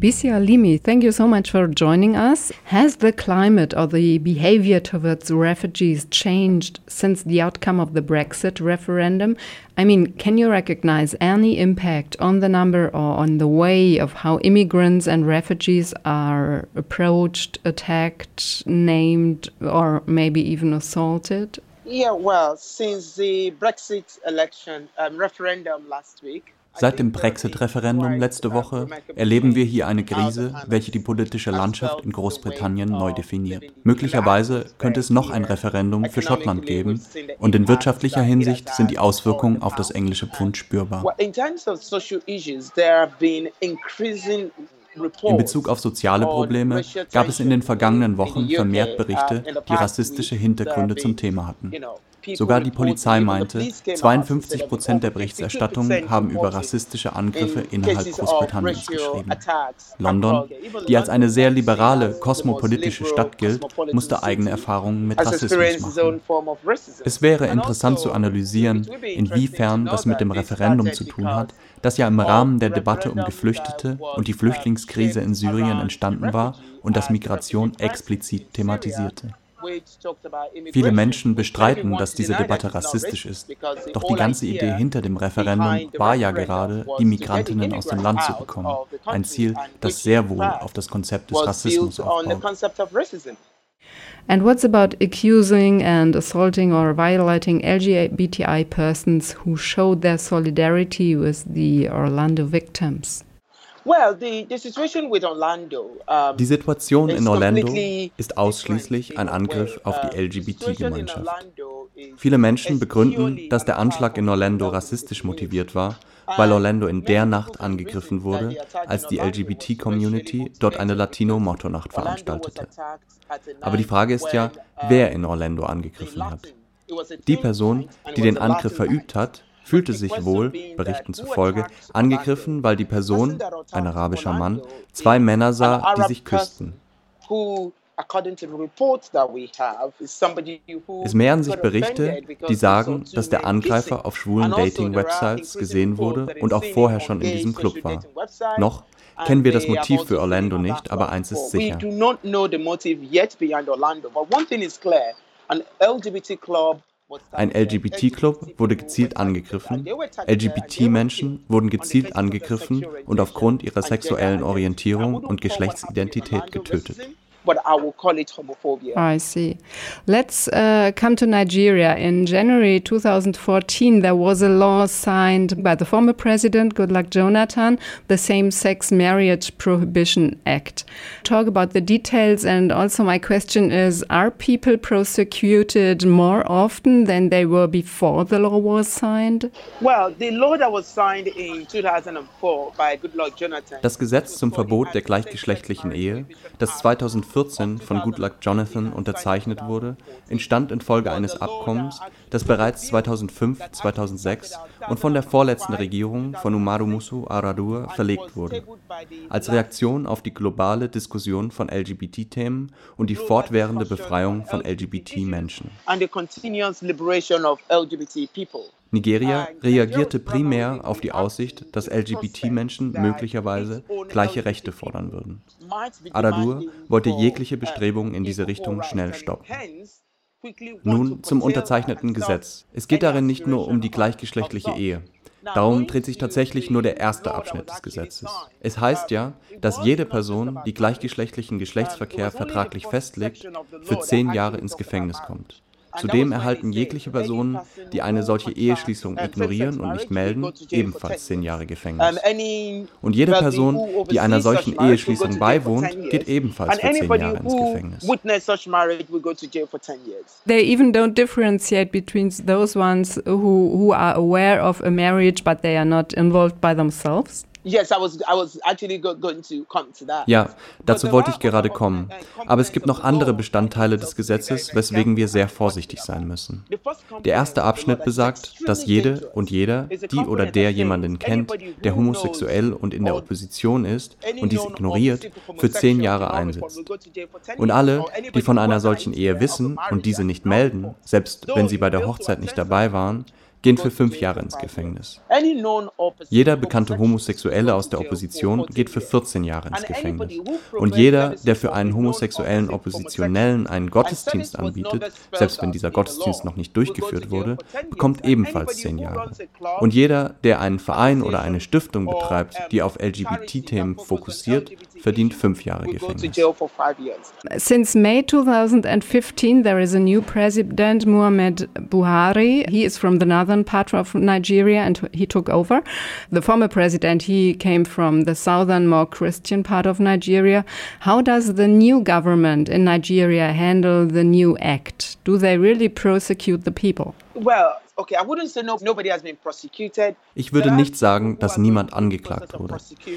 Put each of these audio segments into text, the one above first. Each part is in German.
Bisia Limi, thank you so much for joining us. Has the climate or the behavior towards refugees changed since the outcome of the Brexit referendum? I mean, can you recognize any impact on the number or on the way of how immigrants and refugees are approached, attacked, named, or maybe even assaulted? Yeah, well, since the Brexit election referendum last week, Seit dem Brexit-Referendum letzte Woche erleben wir hier eine Krise, welche die politische Landschaft in Großbritannien neu definiert. Möglicherweise könnte es noch ein Referendum für Schottland geben und in wirtschaftlicher Hinsicht sind die Auswirkungen auf das englische Pfund spürbar. In Bezug auf soziale Probleme gab es in den vergangenen Wochen vermehrt Berichte, die rassistische Hintergründe zum Thema hatten. Sogar die Polizei meinte, 52 Prozent der Berichterstattungen haben über rassistische Angriffe innerhalb Großbritanniens geschrieben. London, die als eine sehr liberale, kosmopolitische Stadt gilt, musste eigene Erfahrungen mit Rassismus machen. Es wäre interessant zu analysieren, inwiefern das mit dem Referendum zu tun hat, das ja im Rahmen der Debatte um Geflüchtete und die Flüchtlingskrise in Syrien entstanden war und das Migration explizit thematisierte. Viele Menschen bestreiten, dass diese Debatte rassistisch ist. Doch die ganze Idee hinter dem Referendum war ja gerade, die Migrantinnen aus dem Land zu bekommen. Ein Ziel, das sehr wohl auf das Konzept des Rassismus aufbaut. And what's about accusing and assaulting or violating LGBTI persons who showed their solidarity with the Orlando victims? Die Situation in Orlando ist ausschließlich ein Angriff auf die LGBT-Gemeinschaft. Viele Menschen begründen, dass der Anschlag in Orlando rassistisch motiviert war, weil Orlando in der Nacht angegriffen wurde, als die LGBT-Community dort eine Latino-Motto-Nacht veranstaltete. Aber die Frage ist ja, wer in Orlando angegriffen hat. Die Person, die den Angriff verübt hat, fühlte sich wohl, Berichten zufolge, angegriffen, weil die Person, ein arabischer Mann, zwei Männer sah, die sich küssten. Es mehren sich Berichte, die sagen, dass der Angreifer auf schwulen also Dating-Websites gesehen wurde und auch vorher schon in diesem Club war. Noch kennen wir das Motiv für Orlando nicht, aber eins ist sicher. Ein LGBT-Club wurde gezielt angegriffen, LGBT-Menschen wurden gezielt angegriffen und aufgrund ihrer sexuellen Orientierung und Geschlechtsidentität getötet but I will call it homophobia. I see. Let's uh, come to Nigeria. In January 2014, there was a law signed by the former president, Goodluck Jonathan, the Same Sex Marriage Prohibition Act. Talk about the details, and also my question is Are people prosecuted more often than they were before the law was signed? Well, the law that was signed in 2004 by Goodluck Jonathan. Das Gesetz zum Verbot der gleichgeschlechtlichen Ehe, das 2004 2014 von Goodluck Jonathan unterzeichnet wurde, entstand infolge eines Abkommens, das bereits 2005, 2006 und von der vorletzten Regierung von Umaru Musu Aradur verlegt wurde, als Reaktion auf die globale Diskussion von LGBT-Themen und die fortwährende Befreiung von LGBT-Menschen. Nigeria reagierte primär auf die Aussicht, dass LGBT-Menschen möglicherweise gleiche Rechte fordern würden. Aradur wollte jegliche Bestrebungen in diese Richtung schnell stoppen. Nun zum unterzeichneten Gesetz. Es geht darin nicht nur um die gleichgeschlechtliche Ehe. Darum dreht sich tatsächlich nur der erste Abschnitt des Gesetzes. Es heißt ja, dass jede Person, die gleichgeschlechtlichen Geschlechtsverkehr vertraglich festlegt, für zehn Jahre ins Gefängnis kommt. Zudem erhalten jegliche Personen, die eine solche Eheschließung ignorieren und nicht melden, ebenfalls zehn Jahre Gefängnis. Und jede Person, die einer solchen Eheschließung beiwohnt, geht ebenfalls für zehn Jahre ins Gefängnis. They even don't differentiate between those ones who, who are aware of a marriage but they are not involved by themselves. Ja, dazu wollte ich gerade kommen. Aber es gibt noch andere Bestandteile des Gesetzes, weswegen wir sehr vorsichtig sein müssen. Der erste Abschnitt besagt, dass jede und jeder, die oder der jemanden kennt, der homosexuell und in der Opposition ist und dies ignoriert, für zehn Jahre einsetzt. Und alle, die von einer solchen Ehe wissen und diese nicht melden, selbst wenn sie bei der Hochzeit nicht dabei waren, gehen für fünf Jahre ins Gefängnis. Jeder bekannte Homosexuelle aus der Opposition geht für 14 Jahre ins Gefängnis. Und jeder, der für einen homosexuellen Oppositionellen einen Gottesdienst anbietet, selbst wenn dieser Gottesdienst noch nicht durchgeführt wurde, bekommt ebenfalls zehn Jahre. Und jeder, der einen Verein oder eine Stiftung betreibt, die auf LGBT-Themen fokussiert, verdient fünf Jahre Gefängnis. Since May 2015, there is a new president, Muhammad Buhari. He is from the northern part of Nigeria and he took over. The former president, he came from the southern, more Christian part of Nigeria. How does the new government in Nigeria handle the new act? Do they really prosecute the people? Well, ich würde nicht sagen, dass niemand angeklagt wurde.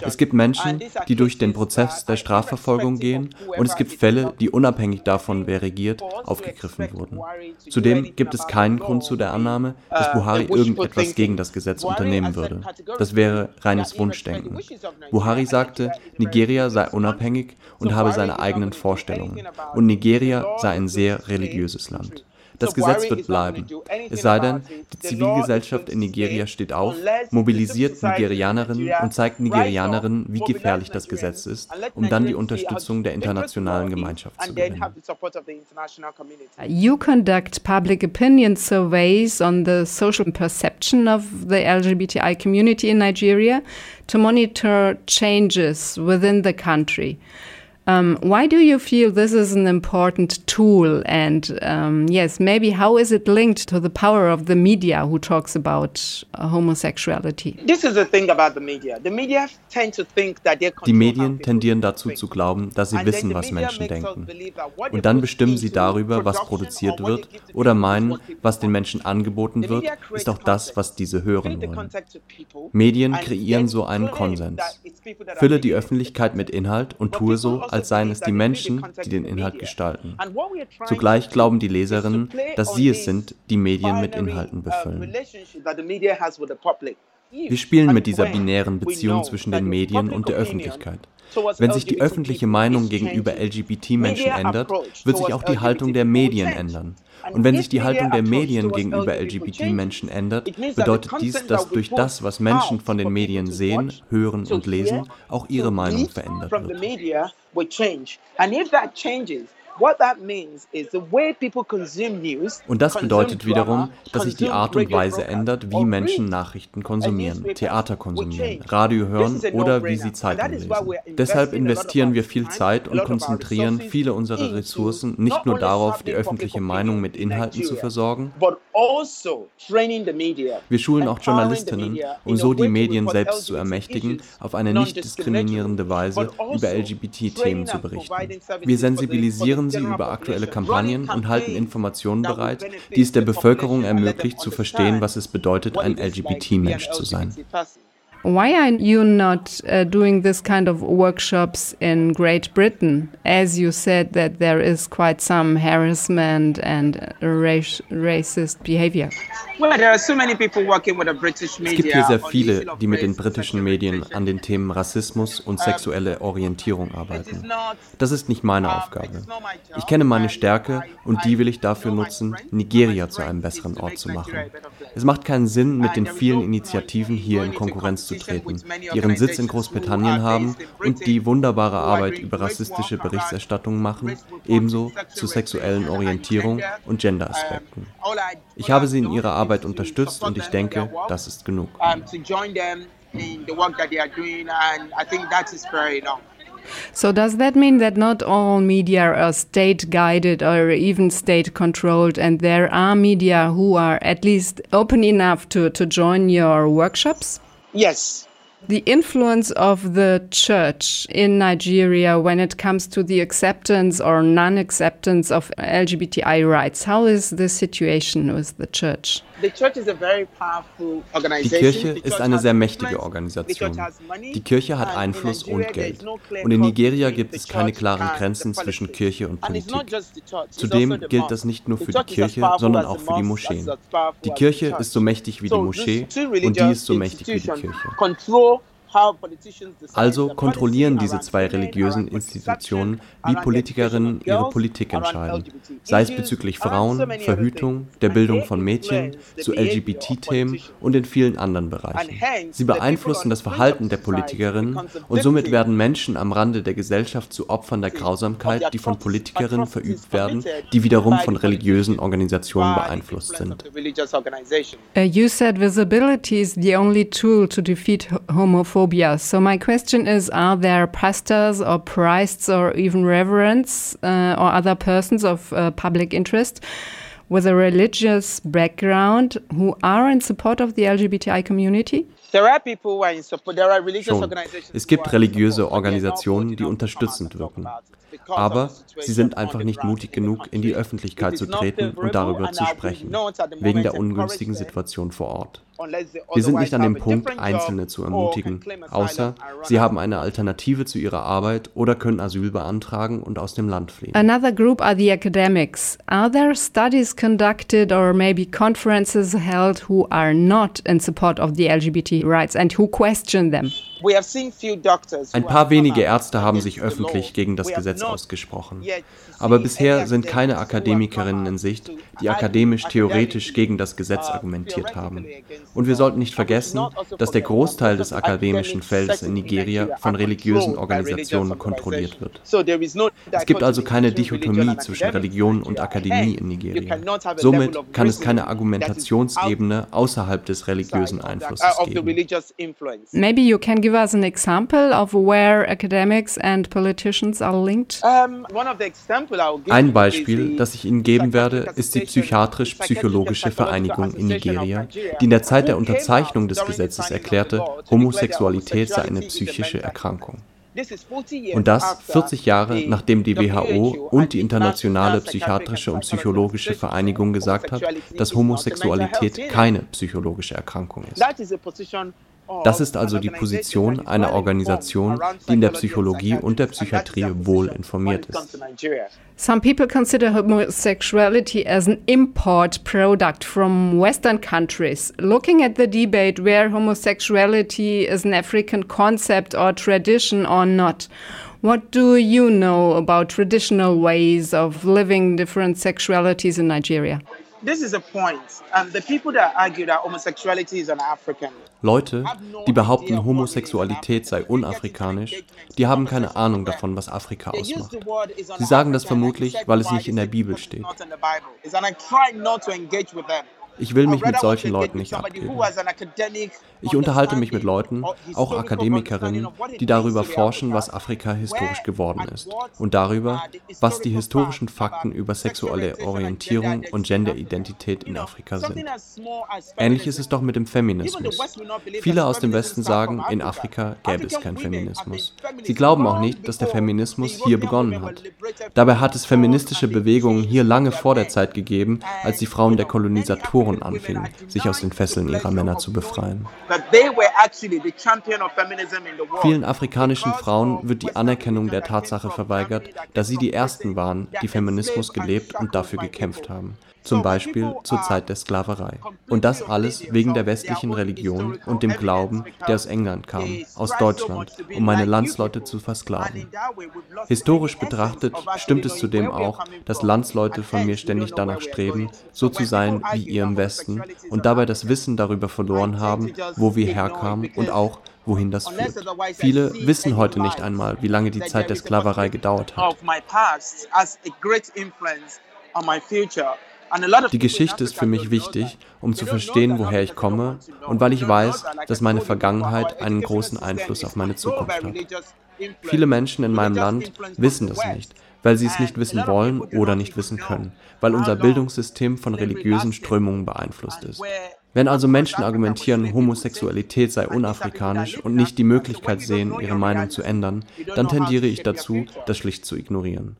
Es gibt Menschen, die durch den Prozess der Strafverfolgung gehen und es gibt Fälle, die unabhängig davon, wer regiert, aufgegriffen wurden. Zudem gibt es keinen Grund zu der Annahme, dass uh, Buhari irgendetwas gegen das Gesetz unternehmen würde. Das wäre reines Wunschdenken. Buhari sagte, Nigeria sei unabhängig und habe seine eigenen Vorstellungen und Nigeria sei ein sehr religiöses Land. Das Gesetz wird bleiben. Es sei denn, die Zivilgesellschaft in Nigeria steht auf, mobilisiert Nigerianerinnen und zeigt Nigerianerinnen, wie gefährlich das Gesetz ist, um dann die Unterstützung der internationalen Gemeinschaft zu gewinnen. You conduct public opinion surveys on the social perception of the LGBTI community in Nigeria to monitor changes within the country. Um, why do you feel this is an important tool? And um, yes, maybe how is it linked to the power of the media who talks about uh, homosexuality? This is the thing about the media. The media tend to think that they Die Medien tendieren dazu zu glauben, dass sie wissen, was Menschen denken. Und dann bestimmen sie darüber, was produziert wird oder meinen, was den Menschen angeboten wird, ist auch das, was diese hören wollen. Medien kreieren so einen Konsens. Fülle die Öffentlichkeit mit Inhalt und tue so, als seien es die Menschen, die den Inhalt gestalten. Zugleich glauben die Leserinnen, dass sie es sind, die Medien mit Inhalten befüllen. Wir spielen mit dieser binären Beziehung zwischen den Medien und der Öffentlichkeit. Wenn sich die öffentliche Meinung gegenüber LGBT-Menschen ändert, wird sich auch die Haltung der Medien ändern. Und wenn sich die Haltung der Medien gegenüber LGBT-Menschen ändert, bedeutet dies, dass durch das, was Menschen von den Medien sehen, hören und lesen, auch ihre Meinung verändert wird. Und das bedeutet wiederum, dass sich die Art und Weise ändert, wie Menschen Nachrichten konsumieren, Theater konsumieren, Radio hören oder wie sie Zeitung lesen. Deshalb investieren wir viel Zeit und konzentrieren viele unserer Ressourcen nicht nur darauf, die öffentliche Meinung mit Inhalten zu versorgen, also wir schulen auch Journalistinnen, um so die Medien selbst zu ermächtigen, auf eine nicht diskriminierende Weise über also LGBT-Themen zu berichten. Wir sensibilisieren sie über aktuelle Kampagnen und halten Informationen bereit, die es der Bevölkerung ermöglicht zu verstehen, was es bedeutet, ein LGBT-Mensch zu sein. Why are you not uh, doing this kind of workshops in Great Britain? As you said that there is quite some harassment and race, racist behavior. Es gibt hier sehr viele, die mit den britischen Medien an den Themen Rassismus und sexuelle Orientierung arbeiten. Das ist nicht meine Aufgabe. Ich kenne meine Stärke und die will ich dafür nutzen, Nigeria zu einem besseren Ort zu machen. Es macht keinen Sinn, mit den vielen Initiativen hier in Konkurrenz zu treten, die ihren Sitz in Großbritannien haben und die wunderbare Arbeit über rassistische Berichterstattung machen, ebenso zu sexuellen Orientierung und Genderaspekten. Ich habe sie in ihrer Arbeit unterstützt und ich denke, das ist genug. So does that mean that not all media are state guided or even state controlled and there are media who are at least open enough to, to join your workshops? Yes, the influence of the church in Nigeria when it comes to the acceptance or non acceptance of LGBTI rights. How is the situation with the church? Die Kirche ist eine sehr mächtige Organisation. Die Kirche hat Einfluss und Geld. Und in Nigeria gibt es keine klaren Grenzen zwischen Kirche und Politik. Zudem also gilt das nicht nur für die Kirche, sondern auch für die Moscheen. Die Kirche ist so mächtig wie die Moschee und die ist so mächtig wie die Kirche. Also kontrollieren diese zwei religiösen Institutionen, wie Politikerinnen ihre Politik entscheiden, sei es bezüglich Frauen, Verhütung, der Bildung von Mädchen, zu LGBT-Themen und in vielen anderen Bereichen. Sie beeinflussen das Verhalten der Politikerinnen und somit werden Menschen am Rande der Gesellschaft zu Opfern der Grausamkeit, die von Politikerinnen verübt werden, die wiederum von religiösen Organisationen beeinflusst sind. Uh, you said visibility is the only tool to defeat homophobia. So my question is, are there pastors or priests or even reverends uh, or other persons of uh, public interest with a religious background who are in support of the LGBTI community? Schon. Es gibt religiöse Organisationen, die unterstützend wirken. Aber sie sind einfach nicht mutig genug, in die Öffentlichkeit zu treten und darüber zu sprechen, wegen der ungünstigen Situation vor Ort. Wir sind nicht an dem Punkt, Einzelne zu ermutigen, außer sie haben eine Alternative zu ihrer Arbeit oder können Asyl beantragen und aus dem Land fliehen. Another group are the academics. Are there studies conducted or maybe conferences held who are not in support of the LGBT rights and who question them? Ein paar wenige Ärzte haben sich öffentlich gegen das Gesetz ausgesprochen. Aber bisher sind keine Akademikerinnen in Sicht, die akademisch theoretisch gegen das Gesetz argumentiert haben. Und wir sollten nicht vergessen, dass der Großteil des akademischen Feldes in Nigeria von religiösen Organisationen kontrolliert wird. Es gibt also keine Dichotomie zwischen Religion und Akademie in Nigeria. Somit kann es keine Argumentationsebene außerhalb des religiösen Einflusses geben. Maybe you can give us an example of where academics and politicians are linked? Ein Beispiel, das ich Ihnen geben werde, ist die Psychiatrisch-Psychologische Vereinigung in Nigeria, die in der Zeit der Unterzeichnung des Gesetzes erklärte, Homosexualität sei eine psychische Erkrankung. Und das 40 Jahre nachdem die WHO und die Internationale Psychiatrische und Psychologische Vereinigung gesagt hat, dass Homosexualität keine psychologische Erkrankung ist. Das ist also die Position einer Organisation, die in der Psychologie und der Psychiatrie wohl informiert ist. Some people consider homosexuality as an import product from Western countries. Looking at the debate where homosexuality is an African concept or tradition or not, what do you know about traditional ways of living different sexualities in Nigeria? This is a point. Um, the people that argue that homosexuality is an African. Leute, die behaupten, Homosexualität sei unafrikanisch, die haben keine Ahnung davon, was Afrika ausmacht. Sie sagen das vermutlich, weil es nicht in der Bibel steht. Ich will mich mit solchen Leuten nicht abgeben. Ich unterhalte mich mit Leuten, auch Akademikerinnen, die darüber forschen, was Afrika historisch geworden ist und darüber, was die historischen Fakten über sexuelle Orientierung und Genderidentität in Afrika sind. Ähnlich ist es doch mit dem Feminismus. Viele aus dem Westen sagen, in Afrika gäbe es keinen Feminismus. Sie glauben auch nicht, dass der Feminismus hier begonnen hat. Dabei hat es feministische Bewegungen hier lange vor der Zeit gegeben, als die Frauen der Kolonisatoren Mentoren anfingen, sich aus den Fesseln ihrer Männer zu befreien. Vielen afrikanischen Frauen wird die Anerkennung der Tatsache verweigert, dass sie die Ersten waren, die Feminismus gelebt und dafür gekämpft haben zum Beispiel zur Zeit der Sklaverei. Und das alles wegen der westlichen Religion und dem Glauben, der aus England kam, aus Deutschland, um meine Landsleute zu versklaven. Historisch betrachtet stimmt es zudem auch, dass Landsleute von mir ständig danach streben, so zu sein wie ihr im Westen und dabei das Wissen darüber verloren haben, wo wir herkamen und auch, wohin das führt. Viele wissen heute nicht einmal, wie lange die Zeit der Sklaverei gedauert hat. Die Geschichte ist für mich wichtig, um zu verstehen, woher ich komme und weil ich weiß, dass meine Vergangenheit einen großen Einfluss auf meine Zukunft hat. Viele Menschen in meinem Land wissen das nicht, weil sie es nicht wissen wollen oder nicht wissen können, weil unser Bildungssystem von religiösen Strömungen beeinflusst ist. Wenn also Menschen argumentieren, Homosexualität sei unafrikanisch und nicht die Möglichkeit sehen, ihre Meinung zu ändern, dann tendiere ich dazu, das schlicht zu ignorieren.